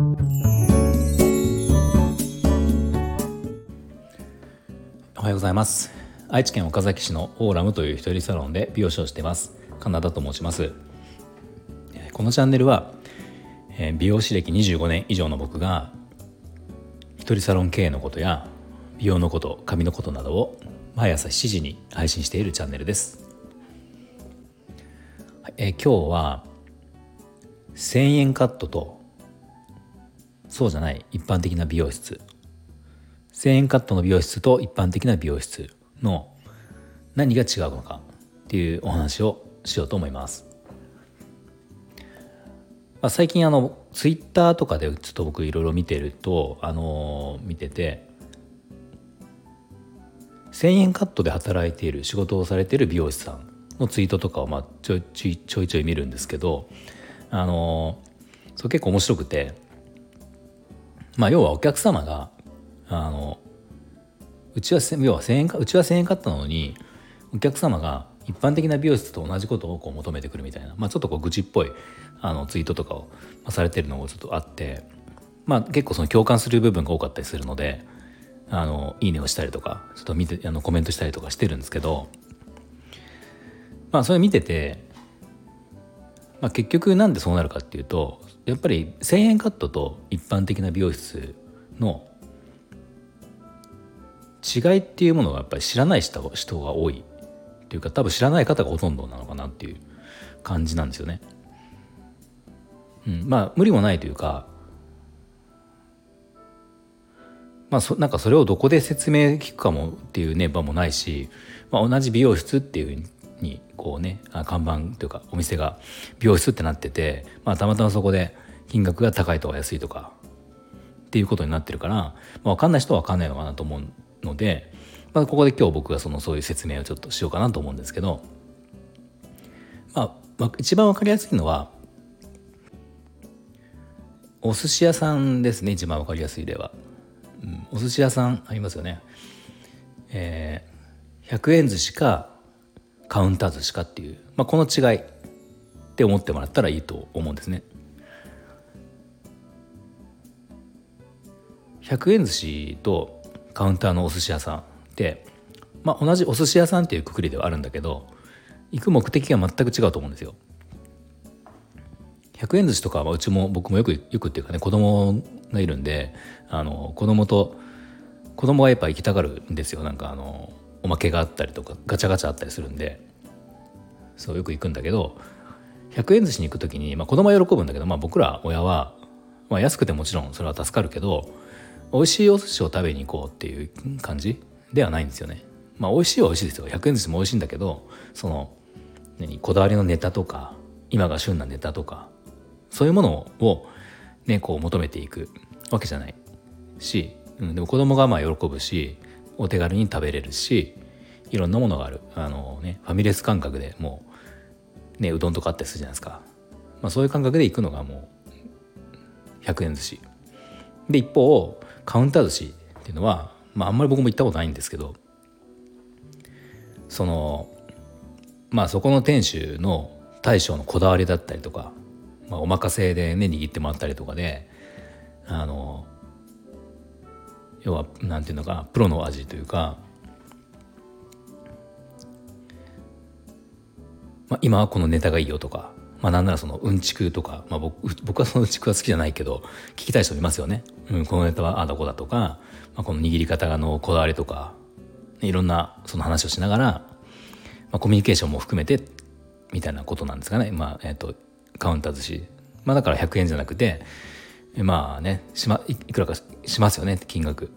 おはようございます。愛知県岡崎市のオーラムという一人サロンで美容師をしています。カナダと申します。このチャンネルは美容師歴25年以上の僕が一人サロン経営のことや美容のこと髪のことなどを毎朝7時に配信しているチャンネルです、え、今日は1000円カットとそうじゃない一般的な美容室1000円カットの美容室と一般的な美容室の何が違うのかっていうお話をしようと思います。まあ、最近あのツイッターとかでちょっと僕いろいろ見てるとあのー、見てて1,000円カットで働いている仕事をされている美容師さんのツイートとかをまあちょいちょいちょいちょい見るんですけどあのそれ結構面白くてまあ要はお客様があのうちは要は1,000円うちは1,000円カットなのにお客様が一般的な美容室と同じことをこう求めてくるみたいな、まあ、ちょっとこう愚痴っぽいあのツイートとかをされてるのもちょっとあって、まあ、結構その共感する部分が多かったりするのであのいいねをしたりとかちょっと見てあのコメントしたりとかしてるんですけどまあそれ見てて、まあ、結局なんでそうなるかっていうとやっぱり1,000円カットと一般的な美容室の違いっていうものがやっぱり知らない人が多いっていうか多分知らない方がほとんどなのかなっていう感じなんですよね。うん、まあ無理もないというかまあそなんかそれをどこで説明聞くかもっていうね場もないし、まあ、同じ美容室っていうふうにこうね看板というかお店が美容室ってなってて、まあ、たまたまそこで金額が高いとか安いとかっていうことになってるから、まあ、分かんない人は分かんないのかなと思うので、まあ、ここで今日僕がそのそういう説明をちょっとしようかなと思うんですけど、まあ、一番分かりやすいのはお寿司屋さんですね一番分かりやすい例は。うん、お寿司屋さんありますよね。えー、100円寿司かカウンター寿司かっていう、まあ、この違いって思ってもらったらいいと思うんですね。100円寿司とカウンターのお寿司屋さんって、まあ、同じお寿司屋さんっていうくくりではあるんだけど行く目的が全く違うと思うんですよ。100円寿司とかはうちも僕もよくよくっていうかね子供がいるんであの子供と子供はやっぱ行きたがるんですよなんかあのおまけがあったりとかガチャガチャあったりするんでそうよく行くんだけど100円寿司に行く時に、まあ、子供は喜ぶんだけど、まあ、僕ら親は、まあ、安くてもちろんそれは助かるけど美味しいお寿司を食べに行こうっていう感じではないんですよね。まあ美味しいは美味しいですよ100円寿司も美味しいんだけどその何こだわりのネタとか今が旬なネタとかそういうものをねこう求めていくわけじゃないし、うん、でも子供がまあ喜ぶしお手軽に食べれるしいろんなものがある。あの、ね、ファミレス感覚でもう、ね、うどんとかあったりするじゃないですか、まあ、そういう感覚で行くのがもう100円寿司。で一方カウンター寿司っていうのは、まあ、あんまり僕も行ったことないんですけどそのまあそこの店主の大将のこだわりだったりとか、まあ、お任せでね握ってもらったりとかであの要はなんていうのかプロの味というか、まあ、今はこのネタがいいよとか、まあ、なんならそのうんちくとか、まあ僕、僕はそのうんちくは好きじゃないけど聞きたい人いますよね。うん、このネタはああだこだとか、まあ、この握り方のこだわりとかいろんなその話をしながら、まあ、コミュニケーションも含めてみたいなことなんですかね、まあえーと、カウンター寿司、まあ、だから100円じゃなくてまあねし、ま、いくらかしますよね金額、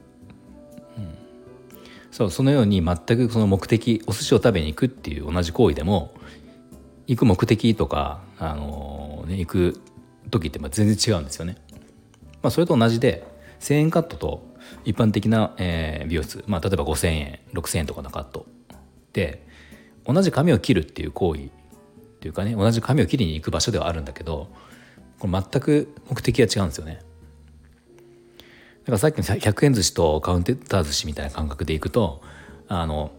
そうそのように全くその目的お寿司を食べに行くっていう同じ行為でも行く目的とか、あのー、ね、行く時ってまあ全然違うんですよね。まあ、それと同じで1,000円カットと一般的な、えー、美容室、まあ、例えば5,000円6,000円とかのカットで同じ髪を切るっていう行為っていうかね同じ髪を切りに行く場所ではあるんだけどこれ全く目的が違うんですよね。だからさっきの100円寿司とカウンター寿司みたいな感覚でいくとあの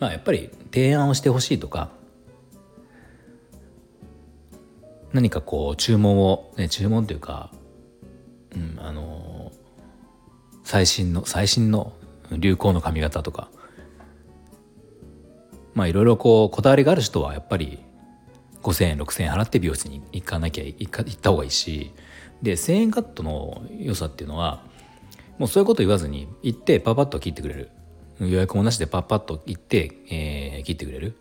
まあやっぱり提案をしてほしいとか何かこう注文を、ね、注文というか、うん、あの最新の最新の流行の髪型とかまあいろいろこうこだわりがある人はやっぱり5,000円6,000円払って美容室に行かなきゃ行か行った方がいいしで1,000円カットの良さっていうのはもうそういうこと言わずに行ってパパッと切ってくれる予約もなしでパッパッと行って、えー、切ってくれる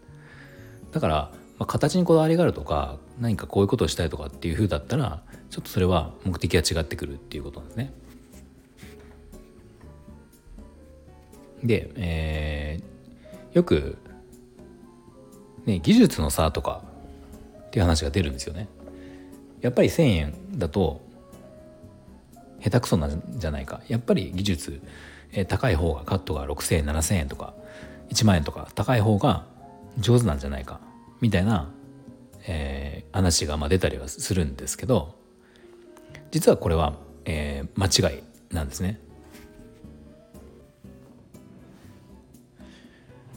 だから、まあ、形にこだわりがあるとか何かこういうことをしたいとかっていうふうだったらちょっとそれは目的が違ってくるっていうことなんですね。で、えー、よく、ね、技術の差とかっていう話が出るんですよね。やっぱり1,000円だと下手くそなんじゃないか。やっぱり技術、え、高い方がカットが6,000円7,000円とか1万円とか高い方が上手なんじゃないか。みたいな、えー、話がまあ出たりはするんですけど実はこれは、えー、間違いなんですね。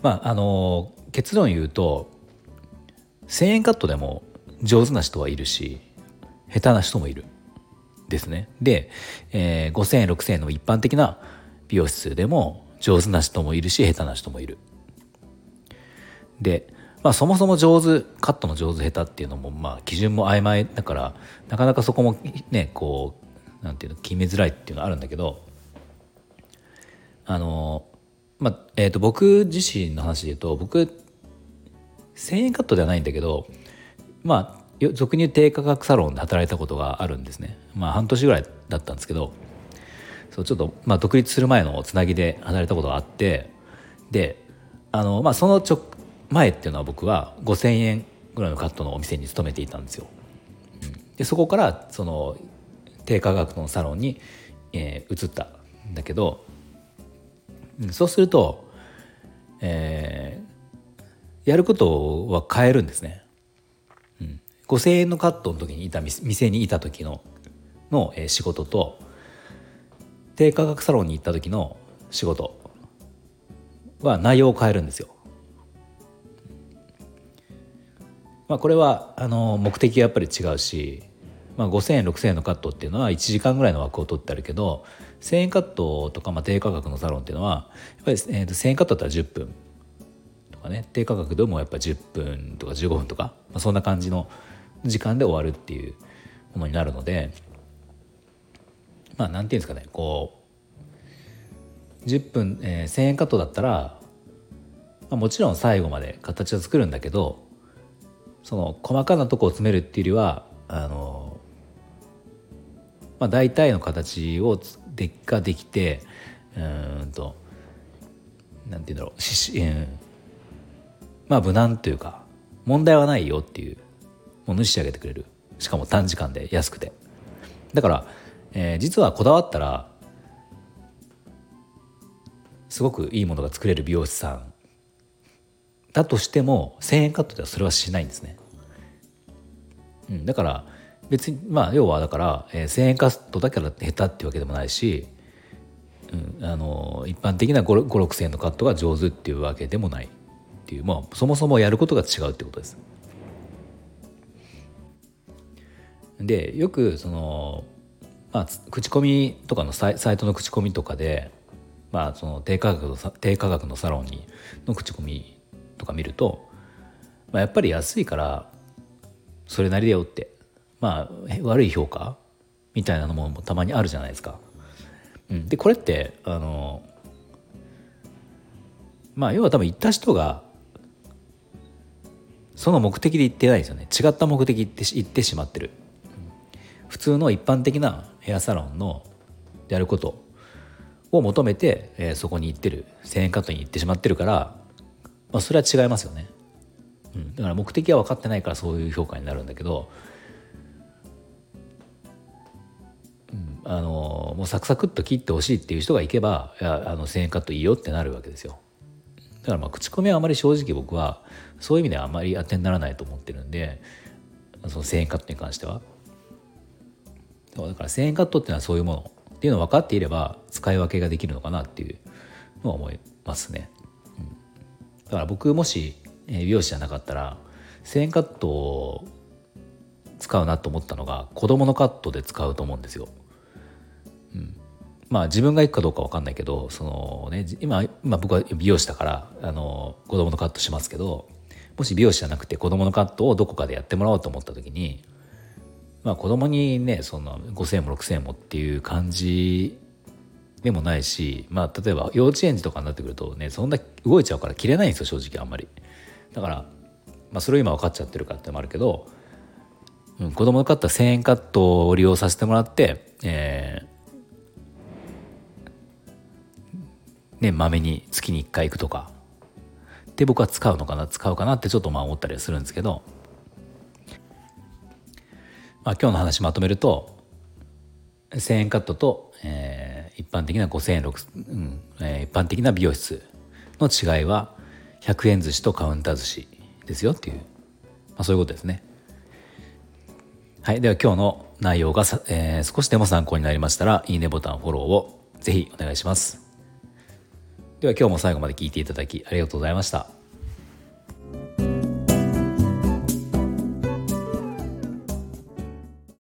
まああの結論言うと1,000円カットでも上手な人はいるし下手な人もいる。ですね。で、えー、5,000円6,000円の一般的な美容室でも上手な人もいるし下手な人もいる。で、まあ、そもそも上手カットの上手下手っていうのもまあ基準も曖昧だからなかなかそこもねこうなんていうの決めづらいっていうのはあるんだけどあのまあえー、と僕自身の話で言うと僕1,000円カットではないんだけどまあ俗に言う低価格サロンで働いたことがあるんですねまあ半年ぐらいだったんですけどそうちょっと、まあ、独立する前のつなぎで働いたことがあってであの、まあ、その直前っていうのは僕は5,000円ぐらいのカットのお店に勤めていたんですよ。うん、でそこからその低価格のサロンに、えー、移ったんだけどそうすると、えー、やることは変えるんですね。5,000円のカットの時にいた店にいた時のの、仕事と低価格サロンに行った時の仕事は内容を変えるんですよ。まあ、これはあの目的がやっぱり違うし、まあ、5,000円6,000円のカットっていうのは1時間ぐらいの枠を取ってあるけど1,000円カットとか、まあ、低価格のサロンっていうのはやっぱり、えー、と1,000円カットだったら10分とかね低価格でもやっぱ10分とか15分とか、まあ、そんな感じの時間で終わるっていうものになるのでまあなんていうんですかねこう10分、えー、1,000円カットだったら、まあ、もちろん最後まで形は作るんだけどその細かなとこを詰めるっていうよりはあの、まあ、大体の形をでができてうんとなんて言うんだろうし、うん、まあ無難というか問題はないよっていうものに仕上げてくれるしかも短時間で安くてだから、えー、実はこだわったらすごくいいものが作れる美容師さんだとしても1,000円カットではそれはしないんですね。うん、だから別にまあ要はだから、えー、1,000円カットだから下手っていうわけでもないし、うん、あの一般的な5,6,000円のカットが上手っていうわけでもないっていう、まあ、そもそもやることが違うってことです。でよくその、まあ、口コミとかのサイサイトの口コミとかで、まあ、その低価格の低価格のサロンにの口コミとか見ると、まあ、やっぱり安いからそれなりだよってまあ悪い評価みたいなのもたまにあるじゃないですか。うん、でこれってあのまあ要は多分行った人がその目的で行ってないですよね。違った目的で行ってしまってる。普通の一般的なヘアサロンのやることを求めて、えー、そこに行ってる1000円カットに行ってしまってるからまあ、それは違いますよね、うん、だから目的は分かってないからそういう評価になるんだけど、うん、あのもうサクサクっと切ってほしいっていう人がいけばいやあの1000円カットいいよってなるわけですよ。だからまあ口コミはあまり正直僕はそういう意味ではあまり当てにならないと思ってるんでその1000円カットに関しては。だから1000円カットっていうのはそういうものっていうのを分かっていれば使い分けができるのかなっていうのは思いますね。だから僕もし美容師じゃなかったら1000円カットを使うなと思ったのが子供のカットで使うと思うんですよ。うん、まあ自分が行くかどうか分かんないけどその、ね、今今僕は美容師だからあの子供のカットしますけどもし美容師じゃなくて子供のカットをどこかでやってもらおうと思った時に、まあ、子供にねそんな5,000円も6,000円もっていう感じでもないし、まあ、例えば幼稚園児とかになってくるとねそんな動いちゃうから切れないんですよ正直あんまり。だから、まあ、それを今分かっちゃってるかってのもあるけど、うん、子供のカットは1,000円カットを利用させてもらって、えー、ねまめに月に1回行くとかで僕は使うのかな使うかなってちょっとまあ思ったりはするんですけど、まあ、今日の話まとめると1,000円カットと、えー、一般的な5,000円6、うんえー、一般的な美容室の違いは100円寿司とカウンター寿司ですよっていう、まあ、そういうことですね。はい。では今日の内容がさえー、少しでも参考になりましたら、いいねボタン、フォローをぜひお願いします。では今日も最後まで聞いていただきありがとうございました。